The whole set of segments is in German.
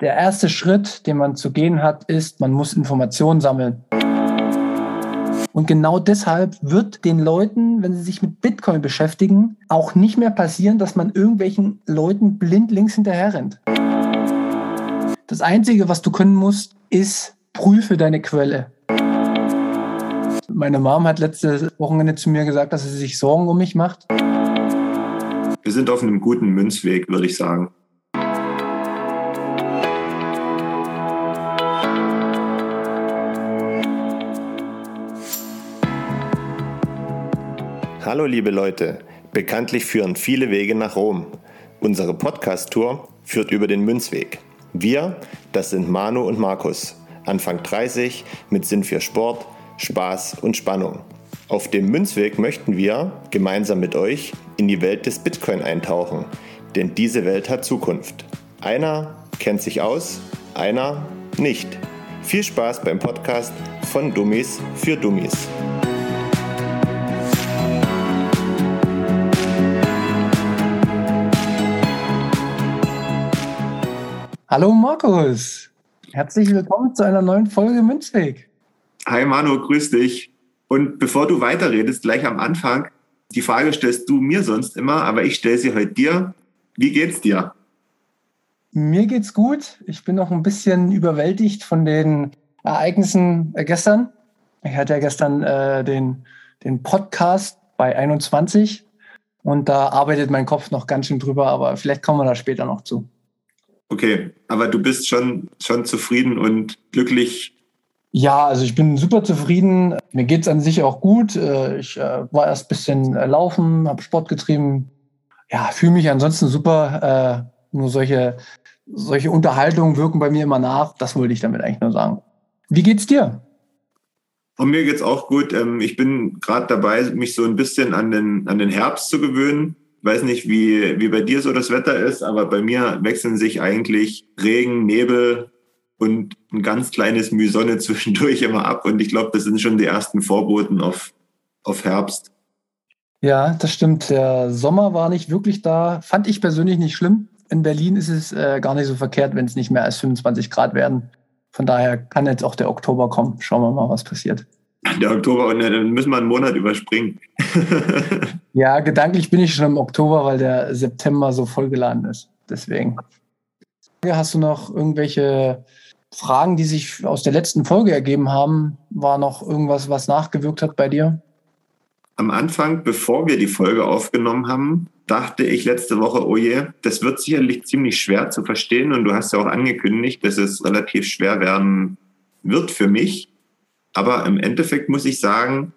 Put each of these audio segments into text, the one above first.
Der erste Schritt, den man zu gehen hat, ist, man muss Informationen sammeln. Und genau deshalb wird den Leuten, wenn sie sich mit Bitcoin beschäftigen, auch nicht mehr passieren, dass man irgendwelchen Leuten blind links hinterher rennt. Das Einzige, was du können musst, ist, prüfe deine Quelle. Meine Mom hat letzte Wochenende zu mir gesagt, dass sie sich Sorgen um mich macht. Wir sind auf einem guten Münzweg, würde ich sagen. Hallo liebe Leute, bekanntlich führen viele Wege nach Rom. Unsere Podcast-Tour führt über den Münzweg. Wir, das sind Manu und Markus, Anfang 30, mit Sinn für Sport, Spaß und Spannung. Auf dem Münzweg möchten wir gemeinsam mit euch in die Welt des Bitcoin eintauchen, denn diese Welt hat Zukunft. Einer kennt sich aus, einer nicht. Viel Spaß beim Podcast von Dummies für Dummies. Hallo Markus, herzlich willkommen zu einer neuen Folge Münzweg. Hi Manu, grüß dich. Und bevor du weiterredest, gleich am Anfang, die Frage stellst du mir sonst immer, aber ich stelle sie heute dir. Wie geht's dir? Mir geht's gut. Ich bin noch ein bisschen überwältigt von den Ereignissen äh, gestern. Ich hatte ja gestern äh, den, den Podcast bei 21 und da arbeitet mein Kopf noch ganz schön drüber, aber vielleicht kommen wir da später noch zu. Okay, aber du bist schon, schon zufrieden und glücklich. Ja, also ich bin super zufrieden. Mir geht es an sich auch gut. Äh, ich äh, war erst ein bisschen äh, laufen, habe Sport getrieben. Ja, fühle mich ansonsten super. Nur solche, solche Unterhaltungen wirken bei mir immer nach. Das wollte ich damit eigentlich nur sagen. Wie geht's dir? Und mir geht's auch gut. Ähm, ich bin gerade dabei, mich so ein bisschen an den, an den Herbst zu gewöhnen weiß nicht, wie, wie bei dir so das Wetter ist, aber bei mir wechseln sich eigentlich Regen, Nebel und ein ganz kleines Mühsonne zwischendurch immer ab. Und ich glaube, das sind schon die ersten Vorboten auf, auf Herbst. Ja, das stimmt. Der Sommer war nicht wirklich da. Fand ich persönlich nicht schlimm. In Berlin ist es äh, gar nicht so verkehrt, wenn es nicht mehr als 25 Grad werden. Von daher kann jetzt auch der Oktober kommen. Schauen wir mal, was passiert. Der Oktober, und dann müssen wir einen Monat überspringen. ja, gedanklich bin ich schon im Oktober, weil der September so vollgeladen ist. Deswegen. Hast du noch irgendwelche Fragen, die sich aus der letzten Folge ergeben haben? War noch irgendwas, was nachgewirkt hat bei dir? Am Anfang, bevor wir die Folge aufgenommen haben, dachte ich letzte Woche, oh je, das wird sicherlich ziemlich schwer zu verstehen. Und du hast ja auch angekündigt, dass es relativ schwer werden wird für mich. Aber im Endeffekt muss ich sagen,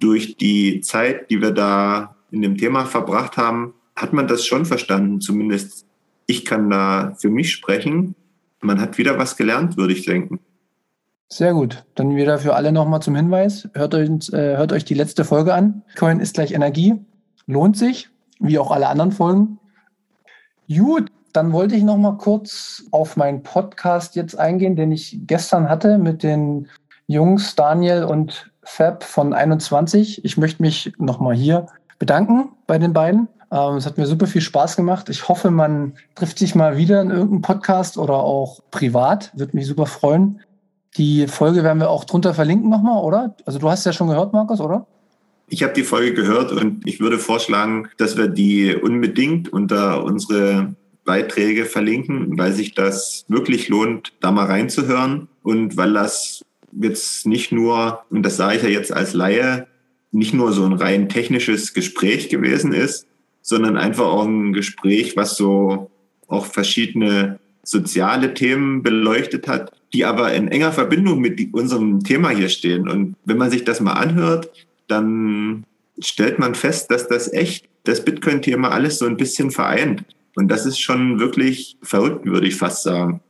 durch die Zeit, die wir da in dem Thema verbracht haben, hat man das schon verstanden. Zumindest ich kann da für mich sprechen. Man hat wieder was gelernt, würde ich denken. Sehr gut. Dann wieder für alle nochmal zum Hinweis. Hört euch, äh, hört euch die letzte Folge an. Coin ist gleich Energie. Lohnt sich, wie auch alle anderen Folgen. Gut, dann wollte ich nochmal kurz auf meinen Podcast jetzt eingehen, den ich gestern hatte mit den Jungs, Daniel und Fab von 21. Ich möchte mich nochmal hier bedanken bei den beiden. Ähm, es hat mir super viel Spaß gemacht. Ich hoffe, man trifft sich mal wieder in irgendeinem Podcast oder auch privat. Würde mich super freuen. Die Folge werden wir auch drunter verlinken nochmal, oder? Also du hast ja schon gehört, Markus, oder? Ich habe die Folge gehört und ich würde vorschlagen, dass wir die unbedingt unter unsere Beiträge verlinken, weil sich das wirklich lohnt, da mal reinzuhören und weil das jetzt nicht nur, und das sage ich ja jetzt als Laie, nicht nur so ein rein technisches Gespräch gewesen ist, sondern einfach auch ein Gespräch, was so auch verschiedene soziale Themen beleuchtet hat, die aber in enger Verbindung mit unserem Thema hier stehen. Und wenn man sich das mal anhört, dann stellt man fest, dass das echt das Bitcoin-Thema alles so ein bisschen vereint. Und das ist schon wirklich verrückt, würde ich fast sagen.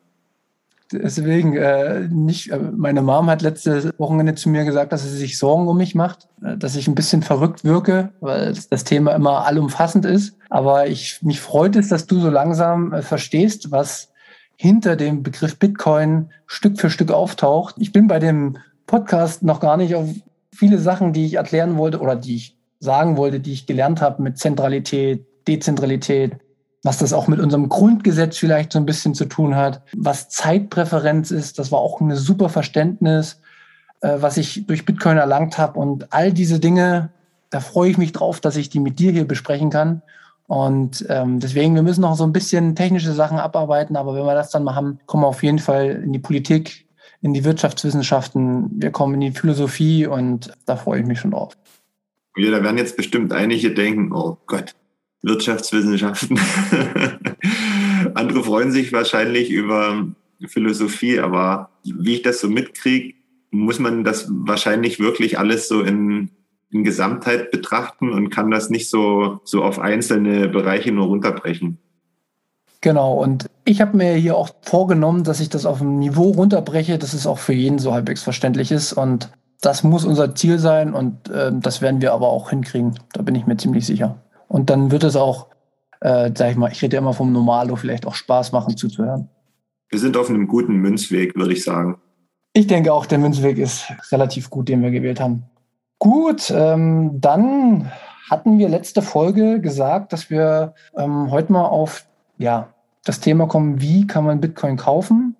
Deswegen, äh, nicht, äh, meine Mom hat letzte Wochenende zu mir gesagt, dass sie sich Sorgen um mich macht, äh, dass ich ein bisschen verrückt wirke, weil das Thema immer allumfassend ist. Aber ich, mich freut es, dass du so langsam äh, verstehst, was hinter dem Begriff Bitcoin Stück für Stück auftaucht. Ich bin bei dem Podcast noch gar nicht auf viele Sachen, die ich erklären wollte oder die ich sagen wollte, die ich gelernt habe mit Zentralität, Dezentralität, was das auch mit unserem Grundgesetz vielleicht so ein bisschen zu tun hat, was Zeitpräferenz ist. Das war auch ein super Verständnis, äh, was ich durch Bitcoin erlangt habe. Und all diese Dinge, da freue ich mich drauf, dass ich die mit dir hier besprechen kann. Und ähm, deswegen, wir müssen noch so ein bisschen technische Sachen abarbeiten, aber wenn wir das dann mal haben, kommen wir auf jeden Fall in die Politik, in die Wirtschaftswissenschaften, wir kommen in die Philosophie und da freue ich mich schon drauf. Ja, da werden jetzt bestimmt einige denken, oh Gott, Wirtschaftswissenschaften. Andere freuen sich wahrscheinlich über Philosophie, aber wie ich das so mitkriege, muss man das wahrscheinlich wirklich alles so in, in Gesamtheit betrachten und kann das nicht so, so auf einzelne Bereiche nur runterbrechen. Genau, und ich habe mir hier auch vorgenommen, dass ich das auf ein Niveau runterbreche, dass es auch für jeden so halbwegs verständlich ist. Und das muss unser Ziel sein und äh, das werden wir aber auch hinkriegen. Da bin ich mir ziemlich sicher. Und dann wird es auch, äh, sag ich mal, ich rede ja immer vom Normalo, vielleicht auch Spaß machen zuzuhören. Wir sind auf einem guten Münzweg, würde ich sagen. Ich denke auch, der Münzweg ist relativ gut, den wir gewählt haben. Gut, ähm, dann hatten wir letzte Folge gesagt, dass wir ähm, heute mal auf ja, das Thema kommen, wie kann man Bitcoin kaufen?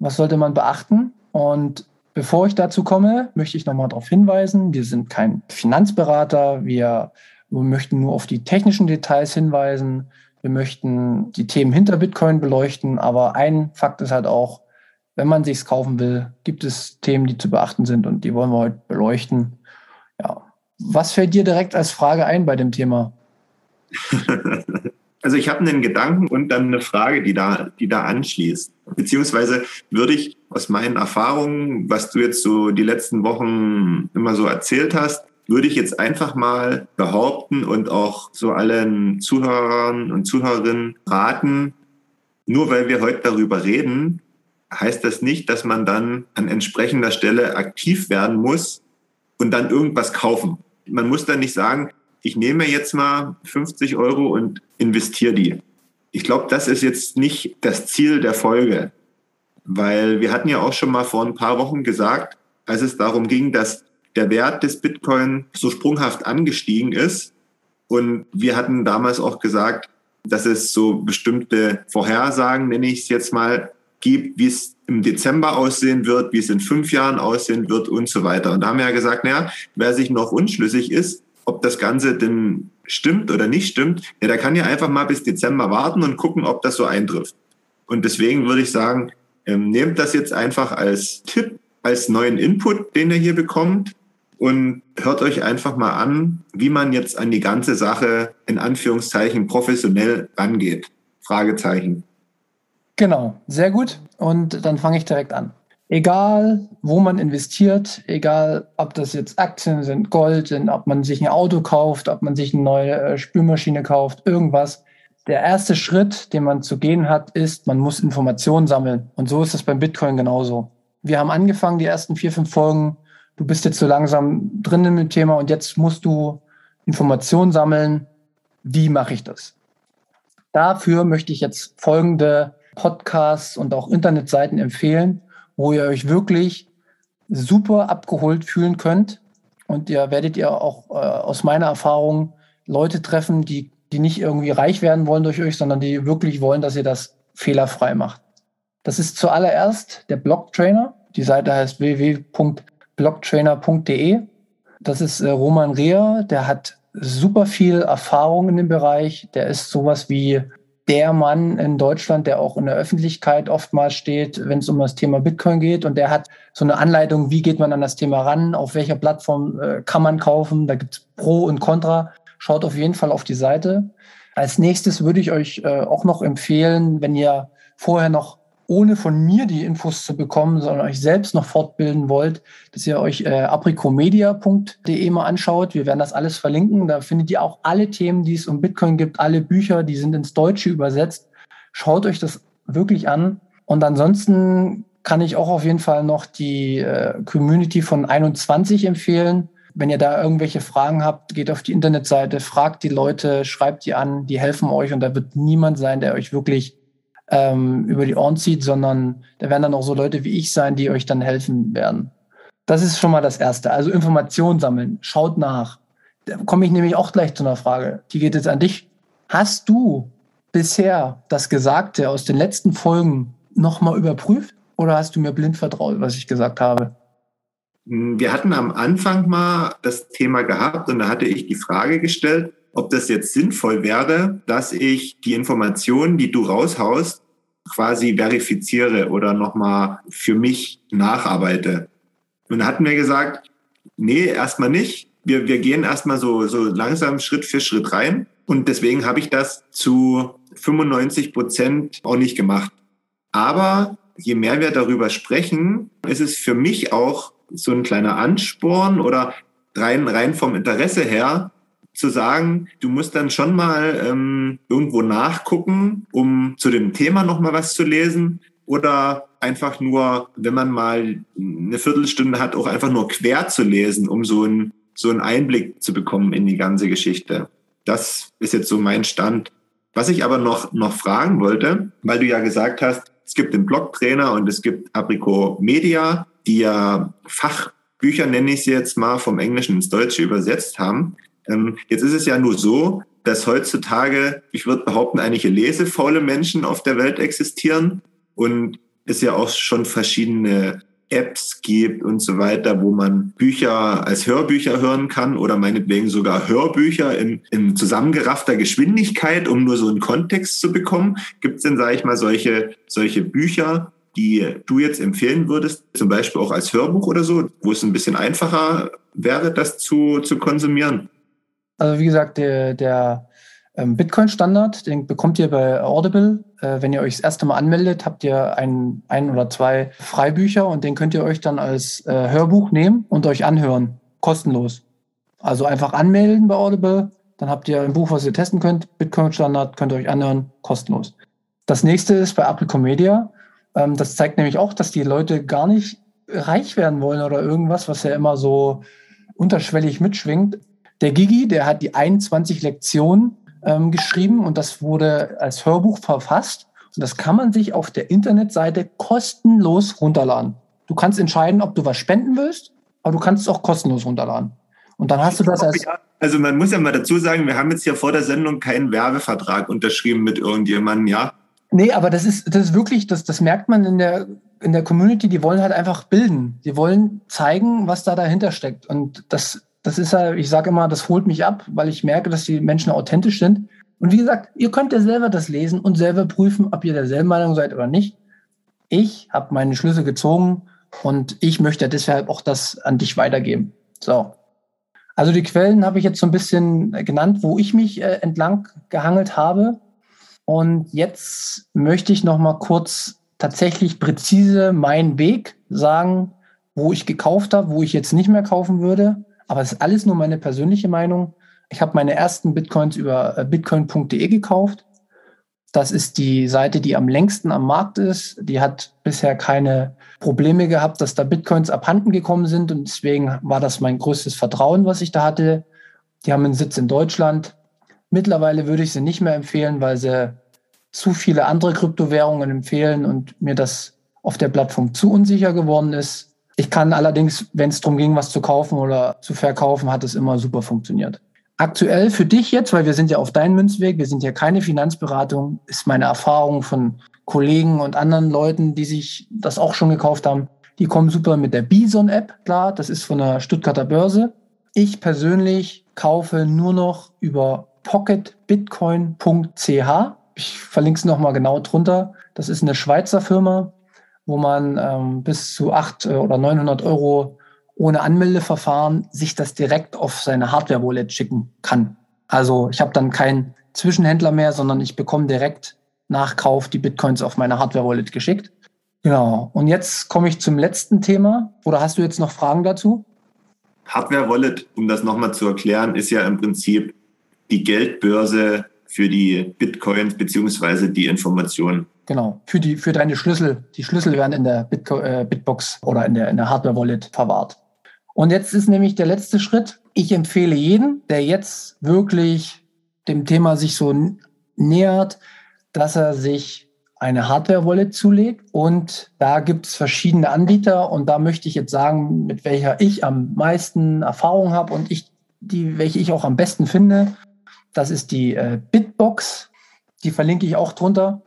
Was sollte man beachten? Und bevor ich dazu komme, möchte ich nochmal darauf hinweisen, wir sind kein Finanzberater, wir wir möchten nur auf die technischen Details hinweisen. Wir möchten die Themen hinter Bitcoin beleuchten. Aber ein Fakt ist halt auch, wenn man sich's kaufen will, gibt es Themen, die zu beachten sind und die wollen wir heute beleuchten. Ja. Was fällt dir direkt als Frage ein bei dem Thema? Also ich habe einen Gedanken und dann eine Frage, die da, die da anschließt. Beziehungsweise würde ich aus meinen Erfahrungen, was du jetzt so die letzten Wochen immer so erzählt hast, würde ich jetzt einfach mal behaupten und auch so allen Zuhörern und Zuhörerinnen raten, nur weil wir heute darüber reden, heißt das nicht, dass man dann an entsprechender Stelle aktiv werden muss und dann irgendwas kaufen. Man muss dann nicht sagen, ich nehme jetzt mal 50 Euro und investiere die. Ich glaube, das ist jetzt nicht das Ziel der Folge, weil wir hatten ja auch schon mal vor ein paar Wochen gesagt, als es darum ging, dass der Wert des Bitcoin so sprunghaft angestiegen ist. Und wir hatten damals auch gesagt, dass es so bestimmte Vorhersagen, nenne ich es jetzt mal, gibt, wie es im Dezember aussehen wird, wie es in fünf Jahren aussehen wird und so weiter. Und da haben wir ja gesagt, naja, wer sich noch unschlüssig ist, ob das Ganze denn stimmt oder nicht stimmt, ja, der kann ja einfach mal bis Dezember warten und gucken, ob das so eintrifft. Und deswegen würde ich sagen, ähm, nehmt das jetzt einfach als Tipp, als neuen Input, den ihr hier bekommt und hört euch einfach mal an, wie man jetzt an die ganze Sache in Anführungszeichen professionell rangeht. Fragezeichen. Genau, sehr gut. Und dann fange ich direkt an. Egal, wo man investiert, egal, ob das jetzt Aktien sind, Gold sind, ob man sich ein Auto kauft, ob man sich eine neue äh, Spülmaschine kauft, irgendwas. Der erste Schritt, den man zu gehen hat, ist, man muss Informationen sammeln. Und so ist es beim Bitcoin genauso. Wir haben angefangen, die ersten vier, fünf Folgen du bist jetzt so langsam drin im Thema und jetzt musst du Informationen sammeln. Wie mache ich das? Dafür möchte ich jetzt folgende Podcasts und auch Internetseiten empfehlen, wo ihr euch wirklich super abgeholt fühlen könnt. Und ihr werdet ihr auch äh, aus meiner Erfahrung Leute treffen, die, die nicht irgendwie reich werden wollen durch euch, sondern die wirklich wollen, dass ihr das fehlerfrei macht. Das ist zuallererst der Blog Trainer. Die Seite heißt www blogtrainer.de. Das ist äh, Roman Reher, der hat super viel Erfahrung in dem Bereich. Der ist sowas wie der Mann in Deutschland, der auch in der Öffentlichkeit oftmals steht, wenn es um das Thema Bitcoin geht. Und der hat so eine Anleitung, wie geht man an das Thema ran, auf welcher Plattform äh, kann man kaufen. Da gibt es Pro und Contra. Schaut auf jeden Fall auf die Seite. Als nächstes würde ich euch äh, auch noch empfehlen, wenn ihr vorher noch ohne von mir die Infos zu bekommen, sondern euch selbst noch fortbilden wollt, dass ihr euch äh, apricomedia.de mal anschaut. Wir werden das alles verlinken. Da findet ihr auch alle Themen, die es um Bitcoin gibt, alle Bücher, die sind ins Deutsche übersetzt. Schaut euch das wirklich an. Und ansonsten kann ich auch auf jeden Fall noch die äh, Community von 21 empfehlen. Wenn ihr da irgendwelche Fragen habt, geht auf die Internetseite, fragt die Leute, schreibt die an, die helfen euch und da wird niemand sein, der euch wirklich ähm, über die Ohren zieht, sondern da werden dann auch so Leute wie ich sein, die euch dann helfen werden. Das ist schon mal das Erste. Also Informationen sammeln, schaut nach. Da komme ich nämlich auch gleich zu einer Frage. Die geht jetzt an dich. Hast du bisher das Gesagte aus den letzten Folgen nochmal überprüft oder hast du mir blind vertraut, was ich gesagt habe? Wir hatten am Anfang mal das Thema gehabt und da hatte ich die Frage gestellt, ob das jetzt sinnvoll wäre, dass ich die Informationen, die du raushaust, quasi verifiziere oder nochmal für mich nacharbeite. Und hatten wir gesagt, nee, erstmal nicht. Wir, wir gehen erstmal so, so langsam Schritt für Schritt rein. Und deswegen habe ich das zu 95 Prozent auch nicht gemacht. Aber je mehr wir darüber sprechen, ist es für mich auch so ein kleiner Ansporn oder rein, rein vom Interesse her, zu sagen, du musst dann schon mal ähm, irgendwo nachgucken, um zu dem Thema nochmal was zu lesen oder einfach nur, wenn man mal eine Viertelstunde hat, auch einfach nur quer zu lesen, um so, ein, so einen Einblick zu bekommen in die ganze Geschichte. Das ist jetzt so mein Stand. Was ich aber noch, noch fragen wollte, weil du ja gesagt hast, es gibt den Blogtrainer und es gibt Aprico Media, die ja Fachbücher, nenne ich sie jetzt mal, vom Englischen ins Deutsche übersetzt haben. Ähm, jetzt ist es ja nur so, dass heutzutage, ich würde behaupten, einige lesefaule Menschen auf der Welt existieren und es ja auch schon verschiedene Apps gibt und so weiter, wo man Bücher als Hörbücher hören kann oder meinetwegen sogar Hörbücher in, in zusammengeraffter Geschwindigkeit, um nur so einen Kontext zu bekommen. Gibt es denn, sage ich mal, solche, solche Bücher, die du jetzt empfehlen würdest, zum Beispiel auch als Hörbuch oder so, wo es ein bisschen einfacher wäre, das zu, zu konsumieren? Also wie gesagt, der, der ähm, Bitcoin-Standard, den bekommt ihr bei Audible. Äh, wenn ihr euch das erste Mal anmeldet, habt ihr ein, ein oder zwei Freibücher und den könnt ihr euch dann als äh, Hörbuch nehmen und euch anhören. Kostenlos. Also einfach anmelden bei Audible, dann habt ihr ein Buch, was ihr testen könnt. Bitcoin-Standard könnt ihr euch anhören, kostenlos. Das nächste ist bei Apple Media. Ähm, das zeigt nämlich auch, dass die Leute gar nicht reich werden wollen oder irgendwas, was ja immer so unterschwellig mitschwingt. Der Gigi, der hat die 21 Lektionen ähm, geschrieben und das wurde als Hörbuch verfasst. Und das kann man sich auf der Internetseite kostenlos runterladen. Du kannst entscheiden, ob du was spenden willst, aber du kannst es auch kostenlos runterladen. Und dann hast du das als. Also man muss ja mal dazu sagen, wir haben jetzt hier vor der Sendung keinen Werbevertrag unterschrieben mit irgendjemandem, ja? Nee, aber das ist, das ist wirklich, das, das merkt man in der, in der Community, die wollen halt einfach bilden. Die wollen zeigen, was da dahinter steckt. Und das das ist ja, ich sage immer, das holt mich ab, weil ich merke, dass die Menschen authentisch sind. Und wie gesagt, ihr könnt ja selber das lesen und selber prüfen, ob ihr derselben Meinung seid oder nicht. Ich habe meine Schlüsse gezogen und ich möchte deshalb auch das an dich weitergeben. So. Also die Quellen habe ich jetzt so ein bisschen genannt, wo ich mich äh, entlang gehangelt habe. Und jetzt möchte ich noch mal kurz tatsächlich präzise meinen Weg sagen, wo ich gekauft habe, wo ich jetzt nicht mehr kaufen würde. Aber es ist alles nur meine persönliche Meinung. Ich habe meine ersten Bitcoins über äh, bitcoin.de gekauft. Das ist die Seite, die am längsten am Markt ist. Die hat bisher keine Probleme gehabt, dass da Bitcoins abhanden gekommen sind. Und deswegen war das mein größtes Vertrauen, was ich da hatte. Die haben einen Sitz in Deutschland. Mittlerweile würde ich sie nicht mehr empfehlen, weil sie zu viele andere Kryptowährungen empfehlen und mir das auf der Plattform zu unsicher geworden ist. Ich kann allerdings, wenn es darum ging, was zu kaufen oder zu verkaufen, hat es immer super funktioniert. Aktuell für dich jetzt, weil wir sind ja auf deinem Münzweg, wir sind ja keine Finanzberatung, ist meine Erfahrung von Kollegen und anderen Leuten, die sich das auch schon gekauft haben. Die kommen super mit der Bison-App, klar, das ist von der Stuttgarter Börse. Ich persönlich kaufe nur noch über pocketbitcoin.ch. Ich verlinke es nochmal genau drunter. Das ist eine Schweizer Firma, wo man ähm, bis zu 800 oder 900 Euro ohne Anmeldeverfahren sich das direkt auf seine Hardware-Wallet schicken kann. Also ich habe dann keinen Zwischenhändler mehr, sondern ich bekomme direkt nach Kauf die Bitcoins auf meine Hardware-Wallet geschickt. Genau. Und jetzt komme ich zum letzten Thema. Oder hast du jetzt noch Fragen dazu? Hardware-Wallet, um das nochmal zu erklären, ist ja im Prinzip die Geldbörse für die Bitcoins beziehungsweise die Informationen. Genau, für, die, für deine Schlüssel. Die Schlüssel werden in der Bitco äh, Bitbox oder in der, in der Hardware-Wallet verwahrt. Und jetzt ist nämlich der letzte Schritt. Ich empfehle jeden, der jetzt wirklich dem Thema sich so nähert, dass er sich eine Hardware-Wallet zulegt. Und da gibt es verschiedene Anbieter. Und da möchte ich jetzt sagen, mit welcher ich am meisten Erfahrung habe und ich, die, welche ich auch am besten finde. Das ist die äh, Bitbox Die verlinke ich auch drunter.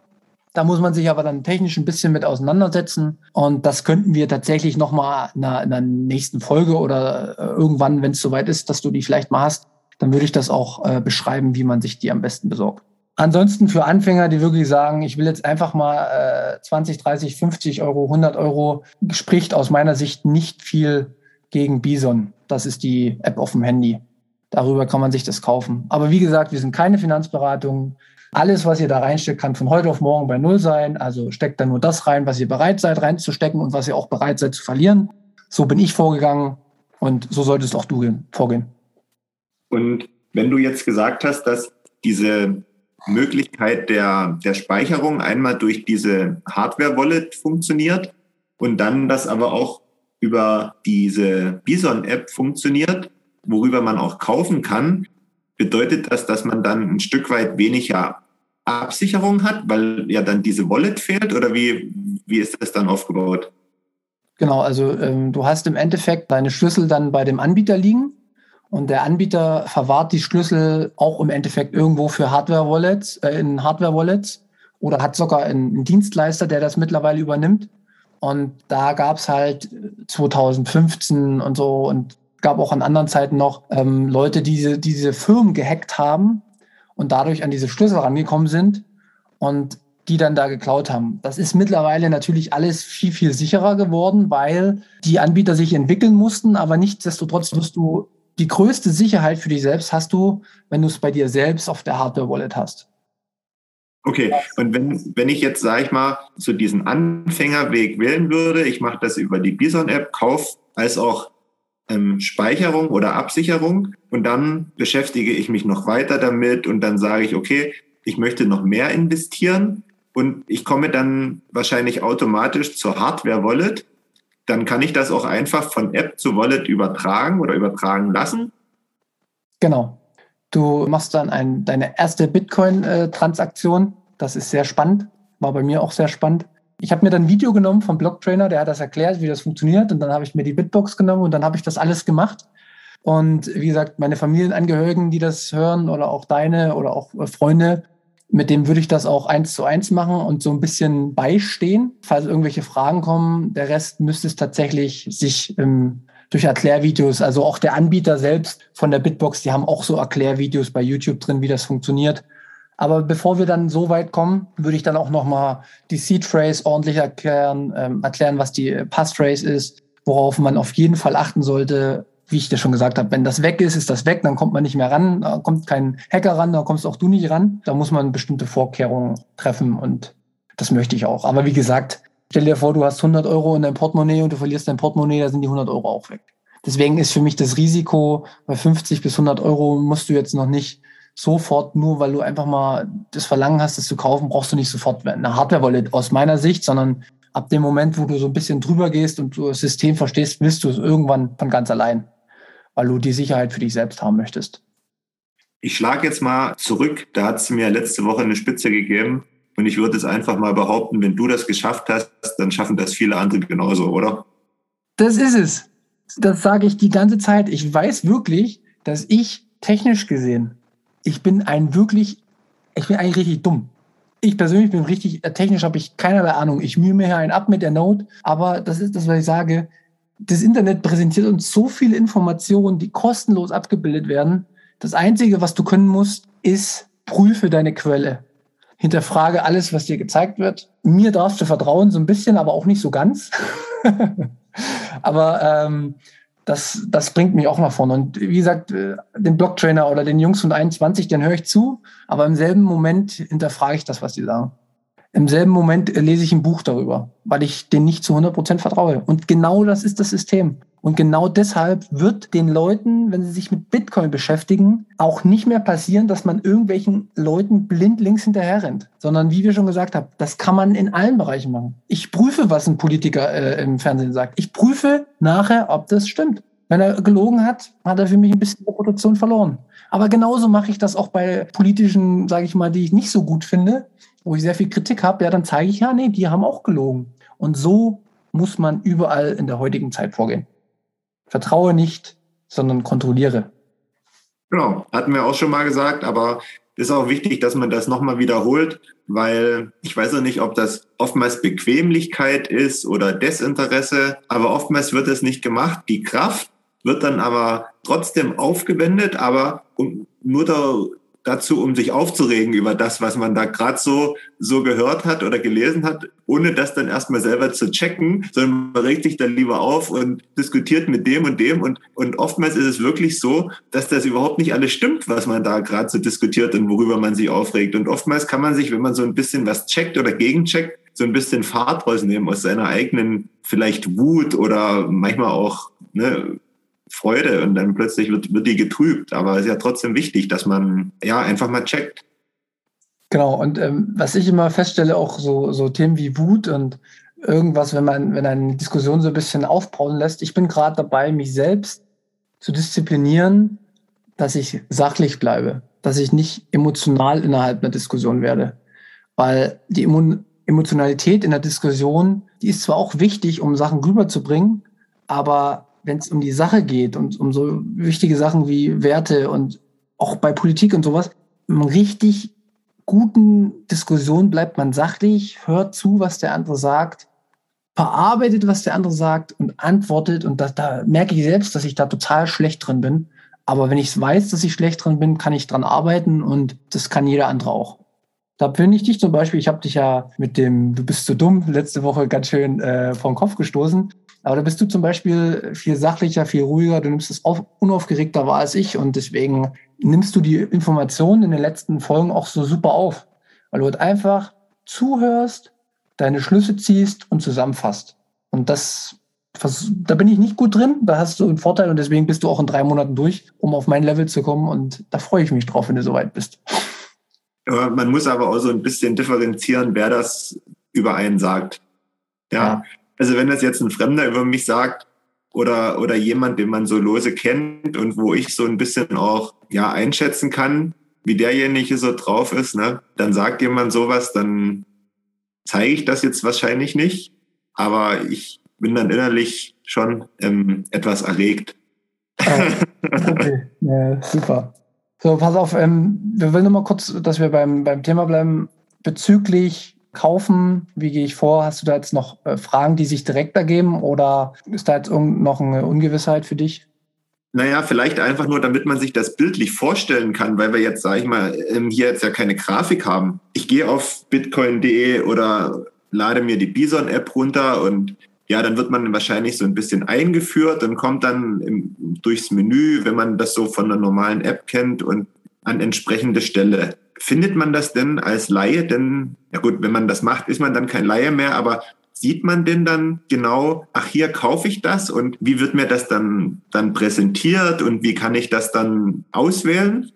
Da muss man sich aber dann technisch ein bisschen mit auseinandersetzen. Und das könnten wir tatsächlich nochmal in, in der nächsten Folge oder äh, irgendwann, wenn es soweit ist, dass du die vielleicht mal hast, dann würde ich das auch äh, beschreiben, wie man sich die am besten besorgt. Ansonsten für Anfänger, die wirklich sagen, ich will jetzt einfach mal äh, 20, 30, 50 Euro, 100 Euro, spricht aus meiner Sicht nicht viel gegen Bison. Das ist die App auf dem Handy. Darüber kann man sich das kaufen. Aber wie gesagt, wir sind keine Finanzberatung. Alles, was ihr da reinsteckt, kann von heute auf morgen bei Null sein. Also steckt da nur das rein, was ihr bereit seid reinzustecken und was ihr auch bereit seid zu verlieren. So bin ich vorgegangen und so solltest auch du vorgehen. Und wenn du jetzt gesagt hast, dass diese Möglichkeit der, der Speicherung einmal durch diese Hardware-Wallet funktioniert und dann das aber auch über diese Bison-App funktioniert, worüber man auch kaufen kann, bedeutet das, dass man dann ein Stück weit weniger Absicherung hat, weil ja dann diese Wallet fehlt oder wie, wie ist das dann aufgebaut? Genau, also ähm, du hast im Endeffekt deine Schlüssel dann bei dem Anbieter liegen und der Anbieter verwahrt die Schlüssel auch im Endeffekt irgendwo für Hardware-Wallets, äh, in Hardware-Wallets oder hat sogar einen Dienstleister, der das mittlerweile übernimmt. Und da gab es halt 2015 und so und gab auch an anderen Zeiten noch ähm, Leute, die diese, diese Firmen gehackt haben und dadurch an diese Schlüssel rangekommen sind und die dann da geklaut haben. Das ist mittlerweile natürlich alles viel, viel sicherer geworden, weil die Anbieter sich entwickeln mussten, aber nichtsdestotrotz wirst du die größte Sicherheit für dich selbst hast du, wenn du es bei dir selbst auf der Hardware-Wallet hast. Okay, und wenn, wenn ich jetzt, sage ich mal, so diesen Anfängerweg wählen würde, ich mache das über die Bison-App, Kauf als auch ähm, Speicherung oder Absicherung und dann beschäftige ich mich noch weiter damit und dann sage ich, okay, ich möchte noch mehr investieren und ich komme dann wahrscheinlich automatisch zur Hardware-Wallet dann kann ich das auch einfach von App zu Wallet übertragen oder übertragen lassen. Genau. Du machst dann ein, deine erste Bitcoin-Transaktion. Das ist sehr spannend. War bei mir auch sehr spannend. Ich habe mir dann ein Video genommen vom Blocktrainer, der hat das erklärt, wie das funktioniert. Und dann habe ich mir die Bitbox genommen und dann habe ich das alles gemacht. Und wie gesagt, meine Familienangehörigen, die das hören oder auch deine oder auch Freunde, mit dem würde ich das auch eins zu eins machen und so ein bisschen beistehen, falls irgendwelche Fragen kommen. Der Rest müsste es tatsächlich sich ähm, durch Erklärvideos, also auch der Anbieter selbst von der Bitbox, die haben auch so Erklärvideos bei YouTube drin, wie das funktioniert. Aber bevor wir dann so weit kommen, würde ich dann auch nochmal die Seed Phrase ordentlich erklären, ähm, erklären, was die Passphrase ist, worauf man auf jeden Fall achten sollte, wie ich dir schon gesagt habe, wenn das weg ist, ist das weg, dann kommt man nicht mehr ran, da kommt kein Hacker ran, da kommst auch du nicht ran. Da muss man bestimmte Vorkehrungen treffen und das möchte ich auch. Aber wie gesagt, stell dir vor, du hast 100 Euro in deinem Portemonnaie und du verlierst dein Portemonnaie, da sind die 100 Euro auch weg. Deswegen ist für mich das Risiko, bei 50 bis 100 Euro musst du jetzt noch nicht sofort, nur weil du einfach mal das Verlangen hast, das zu kaufen, brauchst du nicht sofort eine Hardware-Wallet aus meiner Sicht, sondern ab dem Moment, wo du so ein bisschen drüber gehst und du das System verstehst, willst du es irgendwann von ganz allein weil du die Sicherheit für dich selbst haben möchtest. Ich schlage jetzt mal zurück. Da hat es mir letzte Woche eine Spitze gegeben. Und ich würde es einfach mal behaupten, wenn du das geschafft hast, dann schaffen das viele andere genauso, oder? Das ist es. Das sage ich die ganze Zeit. Ich weiß wirklich, dass ich technisch gesehen, ich bin ein wirklich, ich bin eigentlich richtig dumm. Ich persönlich bin richtig, äh, technisch habe ich keinerlei Ahnung. Ich mühe mir hier einen ab mit der Note, aber das ist das, was ich sage das Internet präsentiert uns so viele Informationen, die kostenlos abgebildet werden. Das Einzige, was du können musst, ist, prüfe deine Quelle. Hinterfrage alles, was dir gezeigt wird. Mir darfst du vertrauen, so ein bisschen, aber auch nicht so ganz. aber ähm, das, das bringt mich auch nach vorne. Und wie gesagt, äh, den Blocktrainer oder den Jungs von 21, den höre ich zu, aber im selben Moment hinterfrage ich das, was die sagen. Im selben Moment lese ich ein Buch darüber, weil ich den nicht zu 100 Prozent vertraue. Und genau das ist das System. Und genau deshalb wird den Leuten, wenn sie sich mit Bitcoin beschäftigen, auch nicht mehr passieren, dass man irgendwelchen Leuten blind links hinterher rennt. Sondern wie wir schon gesagt haben, das kann man in allen Bereichen machen. Ich prüfe, was ein Politiker äh, im Fernsehen sagt. Ich prüfe nachher, ob das stimmt. Wenn er gelogen hat, hat er für mich ein bisschen Reputation verloren. Aber genauso mache ich das auch bei politischen, sage ich mal, die ich nicht so gut finde wo ich sehr viel Kritik habe, ja, dann zeige ich ja, nee, die haben auch gelogen. Und so muss man überall in der heutigen Zeit vorgehen. Vertraue nicht, sondern kontrolliere. Genau, hatten wir auch schon mal gesagt, aber ist auch wichtig, dass man das nochmal wiederholt, weil ich weiß auch nicht, ob das oftmals Bequemlichkeit ist oder Desinteresse, aber oftmals wird es nicht gemacht. Die Kraft wird dann aber trotzdem aufgewendet, aber um, nur da, dazu, um sich aufzuregen über das, was man da gerade so, so gehört hat oder gelesen hat, ohne das dann erstmal selber zu checken, sondern man regt sich dann lieber auf und diskutiert mit dem und dem. Und, und oftmals ist es wirklich so, dass das überhaupt nicht alles stimmt, was man da gerade so diskutiert und worüber man sich aufregt. Und oftmals kann man sich, wenn man so ein bisschen was checkt oder gegencheckt, so ein bisschen Fahrt rausnehmen aus seiner eigenen vielleicht Wut oder manchmal auch ne, Freude und dann plötzlich wird, wird die getrübt. Aber es ist ja trotzdem wichtig, dass man ja einfach mal checkt. Genau, und ähm, was ich immer feststelle, auch so, so Themen wie Wut und irgendwas, wenn man, wenn eine Diskussion so ein bisschen aufbrauen lässt. Ich bin gerade dabei, mich selbst zu disziplinieren, dass ich sachlich bleibe, dass ich nicht emotional innerhalb einer Diskussion werde. Weil die Emotionalität in der Diskussion, die ist zwar auch wichtig, um Sachen rüberzubringen, aber wenn es um die Sache geht und um so wichtige Sachen wie Werte und auch bei Politik und sowas, in richtig guten Diskussionen bleibt man sachlich, hört zu, was der andere sagt, verarbeitet, was der andere sagt und antwortet. Und da, da merke ich selbst, dass ich da total schlecht drin bin. Aber wenn ich weiß, dass ich schlecht drin bin, kann ich dran arbeiten und das kann jeder andere auch. Da bin ich dich zum Beispiel, ich habe dich ja mit dem Du bist so dumm letzte Woche ganz schön äh, vom Kopf gestoßen. Aber da bist du zum Beispiel viel sachlicher, viel ruhiger, du nimmst es auf, unaufgeregter wahr als ich und deswegen nimmst du die Informationen in den letzten Folgen auch so super auf, weil du halt einfach zuhörst, deine Schlüsse ziehst und zusammenfasst. Und das, da bin ich nicht gut drin, da hast du einen Vorteil und deswegen bist du auch in drei Monaten durch, um auf mein Level zu kommen und da freue ich mich drauf, wenn du soweit bist. man muss aber auch so ein bisschen differenzieren, wer das über einen sagt. Ja, ja. Also wenn das jetzt ein Fremder über mich sagt oder, oder jemand, den man so lose kennt und wo ich so ein bisschen auch ja, einschätzen kann, wie derjenige so drauf ist, ne, dann sagt jemand sowas, dann zeige ich das jetzt wahrscheinlich nicht. Aber ich bin dann innerlich schon ähm, etwas erregt. Ah, okay, ja, super. So, pass auf, ähm, wir wollen nur mal kurz, dass wir beim, beim Thema bleiben bezüglich kaufen? Wie gehe ich vor? Hast du da jetzt noch äh, Fragen, die sich direkt ergeben oder ist da jetzt noch eine Ungewissheit für dich? Naja, vielleicht einfach nur, damit man sich das bildlich vorstellen kann, weil wir jetzt, sage ich mal, ähm, hier jetzt ja keine Grafik haben. Ich gehe auf bitcoin.de oder lade mir die Bison-App runter und ja, dann wird man wahrscheinlich so ein bisschen eingeführt und kommt dann im, durchs Menü, wenn man das so von einer normalen App kennt und an entsprechende Stelle. Findet man das denn als Laie denn, ja gut, wenn man das macht, ist man dann kein Laie mehr, aber sieht man denn dann genau, ach hier kaufe ich das und wie wird mir das dann, dann präsentiert und wie kann ich das dann auswählen?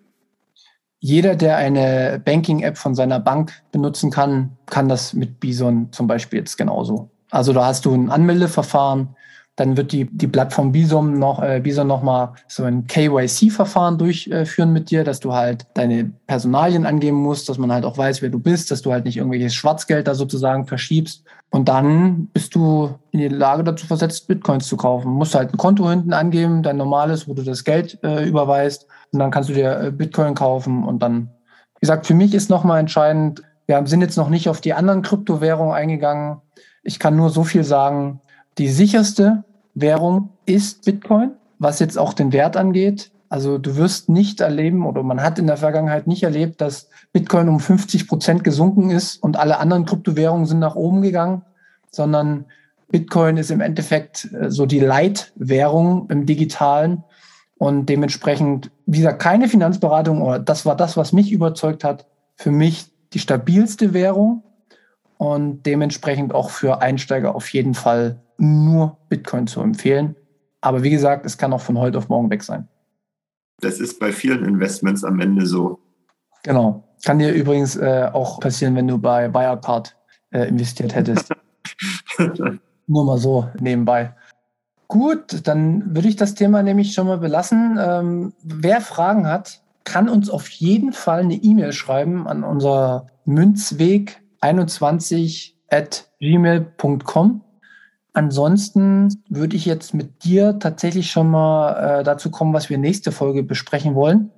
Jeder, der eine Banking-App von seiner Bank benutzen kann, kann das mit Bison zum Beispiel jetzt genauso. Also da hast du ein Anmeldeverfahren, dann wird die, die Plattform Bison noch, äh, Bison noch mal so ein KYC-Verfahren durchführen mit dir, dass du halt deine Personalien angeben musst, dass man halt auch weiß, wer du bist, dass du halt nicht irgendwelches Schwarzgeld da sozusagen verschiebst. Und dann bist du in die Lage dazu versetzt, Bitcoins zu kaufen. Du musst halt ein Konto hinten angeben, dein normales, wo du das Geld äh, überweist. Und dann kannst du dir äh, Bitcoin kaufen. Und dann, wie gesagt, für mich ist nochmal entscheidend, wir sind jetzt noch nicht auf die anderen Kryptowährungen eingegangen. Ich kann nur so viel sagen, die sicherste Währung ist Bitcoin, was jetzt auch den Wert angeht. Also du wirst nicht erleben oder man hat in der Vergangenheit nicht erlebt, dass Bitcoin um 50 Prozent gesunken ist und alle anderen Kryptowährungen sind nach oben gegangen, sondern Bitcoin ist im Endeffekt äh, so die Leitwährung im digitalen und dementsprechend, wie gesagt, keine Finanzberatung oder das war das, was mich überzeugt hat, für mich die stabilste Währung und dementsprechend auch für Einsteiger auf jeden Fall nur Bitcoin zu empfehlen. Aber wie gesagt, es kann auch von heute auf morgen weg sein. Das ist bei vielen Investments am Ende so. Genau. Kann dir übrigens äh, auch passieren, wenn du bei Wirecard äh, investiert hättest. Nur mal so nebenbei. Gut, dann würde ich das Thema nämlich schon mal belassen. Ähm, wer Fragen hat, kann uns auf jeden Fall eine E-Mail schreiben an unser Münzweg 21 at gmail.com. Ansonsten würde ich jetzt mit dir tatsächlich schon mal äh, dazu kommen, was wir nächste Folge besprechen wollen.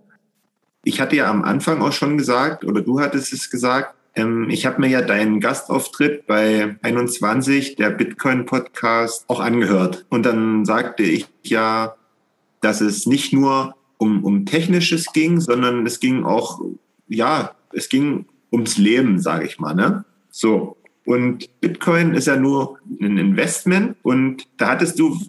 ich hatte ja am Anfang auch schon gesagt, oder du hattest es gesagt, ähm, ich habe mir ja deinen Gastauftritt bei 21, der Bitcoin-Podcast, auch angehört. Und dann sagte ich ja, dass es nicht nur um, um Technisches ging, sondern es ging auch, ja, es ging ums Leben, sage ich mal. Ne? So. Und Bitcoin ist ja nur ein Investment und da hattest du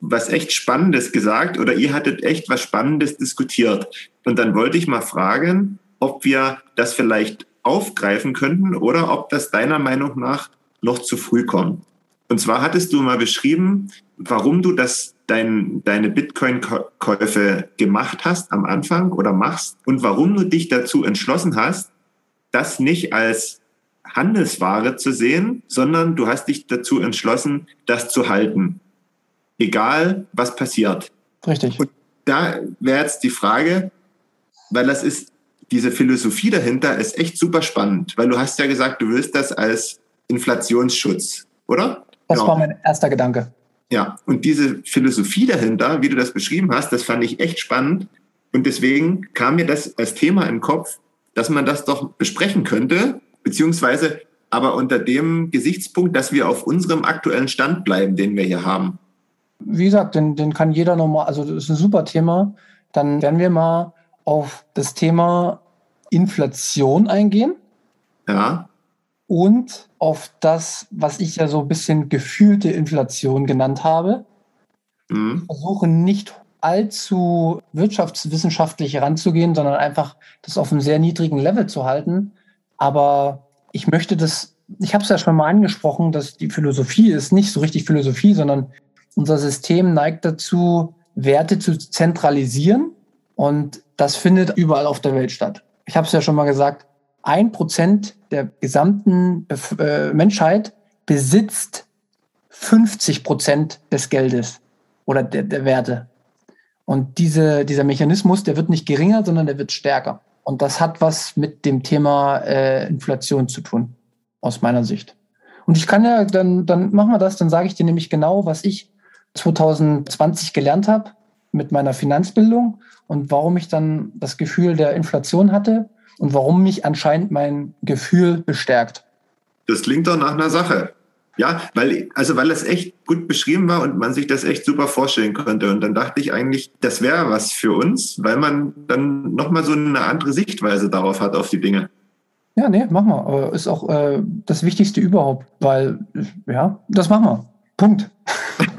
was echt Spannendes gesagt oder ihr hattet echt was Spannendes diskutiert. Und dann wollte ich mal fragen, ob wir das vielleicht aufgreifen könnten oder ob das deiner Meinung nach noch zu früh kommt. Und zwar hattest du mal beschrieben, warum du das dein, deine Bitcoin-Käufe gemacht hast am Anfang oder machst und warum du dich dazu entschlossen hast, das nicht als Handelsware zu sehen, sondern du hast dich dazu entschlossen, das zu halten. Egal, was passiert. Richtig. Und da wäre jetzt die Frage, weil das ist diese Philosophie dahinter ist echt super spannend, weil du hast ja gesagt, du willst das als Inflationsschutz, oder? Das genau. war mein erster Gedanke. Ja, und diese Philosophie dahinter, wie du das beschrieben hast, das fand ich echt spannend. Und deswegen kam mir das als Thema im Kopf, dass man das doch besprechen könnte, beziehungsweise aber unter dem Gesichtspunkt, dass wir auf unserem aktuellen Stand bleiben, den wir hier haben. Wie gesagt, den, den kann jeder nochmal, also das ist ein super Thema. Dann werden wir mal auf das Thema Inflation eingehen. Ja. Und auf das, was ich ja so ein bisschen gefühlte Inflation genannt habe. Mhm. Ich versuche nicht allzu wirtschaftswissenschaftlich heranzugehen, sondern einfach das auf einem sehr niedrigen Level zu halten. Aber ich möchte das, ich habe es ja schon mal angesprochen, dass die Philosophie ist nicht so richtig Philosophie, sondern unser System neigt dazu, Werte zu zentralisieren und das findet überall auf der Welt statt. Ich habe es ja schon mal gesagt, ein Prozent der gesamten äh, Menschheit besitzt 50 Prozent des Geldes oder der, der Werte. Und diese, dieser Mechanismus, der wird nicht geringer, sondern der wird stärker. Und das hat was mit dem Thema äh, Inflation zu tun, aus meiner Sicht. Und ich kann ja, dann, dann machen wir das, dann sage ich dir nämlich genau, was ich 2020 gelernt habe mit meiner Finanzbildung und warum ich dann das Gefühl der Inflation hatte und warum mich anscheinend mein Gefühl bestärkt. Das klingt doch nach einer Sache. Ja, weil, also weil es echt gut beschrieben war und man sich das echt super vorstellen konnte. Und dann dachte ich eigentlich, das wäre was für uns, weil man dann nochmal so eine andere Sichtweise darauf hat, auf die Dinge. Ja, nee, machen wir. Ist auch äh, das Wichtigste überhaupt, weil, ja, das machen wir. Punkt.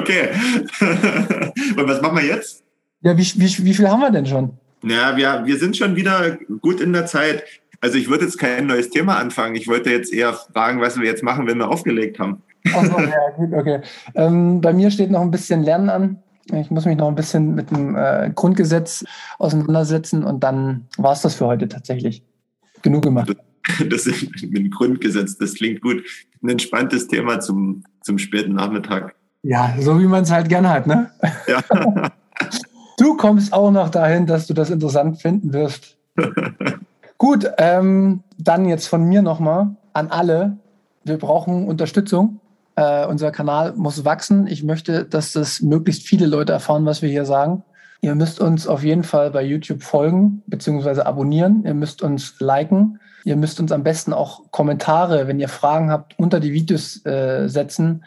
okay. und was machen wir jetzt? Ja, wie, wie, wie viel haben wir denn schon? Ja, wir, wir sind schon wieder gut in der Zeit. Also ich würde jetzt kein neues Thema anfangen. Ich wollte jetzt eher fragen, was wir jetzt machen, wenn wir aufgelegt haben. Achso, ja, gut, okay. Ähm, bei mir steht noch ein bisschen Lernen an. Ich muss mich noch ein bisschen mit dem äh, Grundgesetz auseinandersetzen und dann war es das für heute tatsächlich. Genug gemacht. Das, mit dem Grundgesetz, das klingt gut. Ein entspanntes Thema zum, zum späten Nachmittag. Ja, so wie man es halt gerne hat, ne? Ja. Du kommst auch noch dahin, dass du das interessant finden wirst. Gut, ähm, dann jetzt von mir nochmal an alle. Wir brauchen Unterstützung. Äh, unser Kanal muss wachsen. Ich möchte, dass das möglichst viele Leute erfahren, was wir hier sagen. Ihr müsst uns auf jeden Fall bei YouTube folgen bzw. abonnieren. Ihr müsst uns liken. Ihr müsst uns am besten auch Kommentare, wenn ihr Fragen habt, unter die Videos äh, setzen.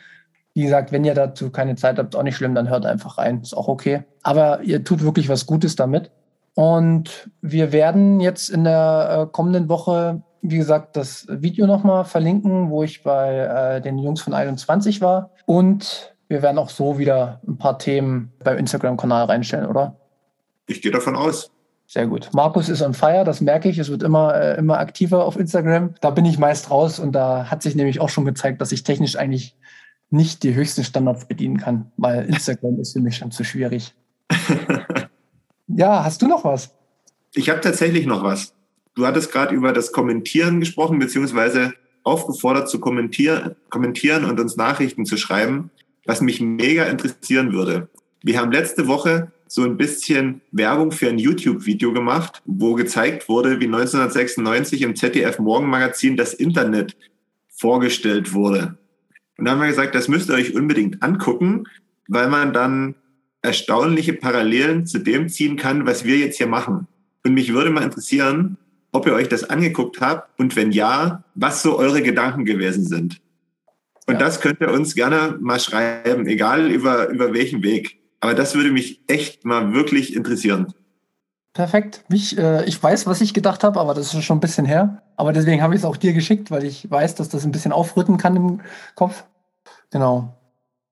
Wie gesagt, wenn ihr dazu keine Zeit habt, auch nicht schlimm, dann hört einfach rein. Ist auch okay. Aber ihr tut wirklich was Gutes damit. Und wir werden jetzt in der äh, kommenden Woche, wie gesagt, das Video nochmal verlinken, wo ich bei äh, den Jungs von 21 war. Und wir werden auch so wieder ein paar Themen beim Instagram-Kanal reinstellen, oder? Ich gehe davon aus. Sehr gut. Markus ist on fire, das merke ich. Es wird immer, äh, immer aktiver auf Instagram. Da bin ich meist raus und da hat sich nämlich auch schon gezeigt, dass ich technisch eigentlich nicht die höchsten Standards bedienen kann, weil Instagram ist für mich schon zu schwierig. ja, hast du noch was? Ich habe tatsächlich noch was. Du hattest gerade über das Kommentieren gesprochen, beziehungsweise aufgefordert zu kommentieren, kommentieren und uns Nachrichten zu schreiben, was mich mega interessieren würde. Wir haben letzte Woche so ein bisschen Werbung für ein YouTube-Video gemacht, wo gezeigt wurde, wie 1996 im ZDF Morgenmagazin das Internet vorgestellt wurde. Und da haben wir gesagt, das müsst ihr euch unbedingt angucken, weil man dann erstaunliche Parallelen zu dem ziehen kann, was wir jetzt hier machen. Und mich würde mal interessieren, ob ihr euch das angeguckt habt und wenn ja, was so eure Gedanken gewesen sind. Und ja. das könnt ihr uns gerne mal schreiben, egal über, über welchen Weg. Aber das würde mich echt mal wirklich interessieren. Perfekt. Ich, äh, ich weiß, was ich gedacht habe, aber das ist schon ein bisschen her. Aber deswegen habe ich es auch dir geschickt, weil ich weiß, dass das ein bisschen aufrütteln kann im Kopf. Genau.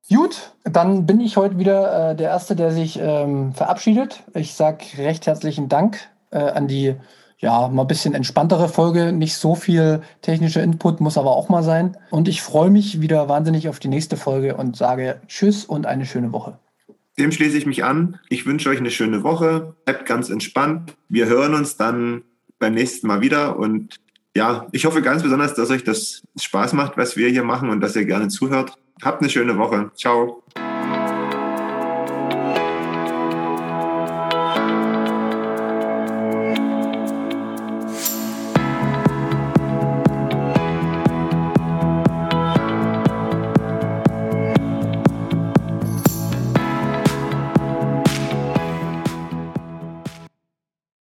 Gut, dann bin ich heute wieder äh, der Erste, der sich ähm, verabschiedet. Ich sage recht herzlichen Dank äh, an die ja, mal ein bisschen entspanntere Folge, nicht so viel technischer Input, muss aber auch mal sein. Und ich freue mich wieder wahnsinnig auf die nächste Folge und sage Tschüss und eine schöne Woche. Dem schließe ich mich an. Ich wünsche euch eine schöne Woche. Bleibt ganz entspannt. Wir hören uns dann beim nächsten Mal wieder. Und ja, ich hoffe ganz besonders, dass euch das Spaß macht, was wir hier machen und dass ihr gerne zuhört. Habt eine schöne Woche. Ciao.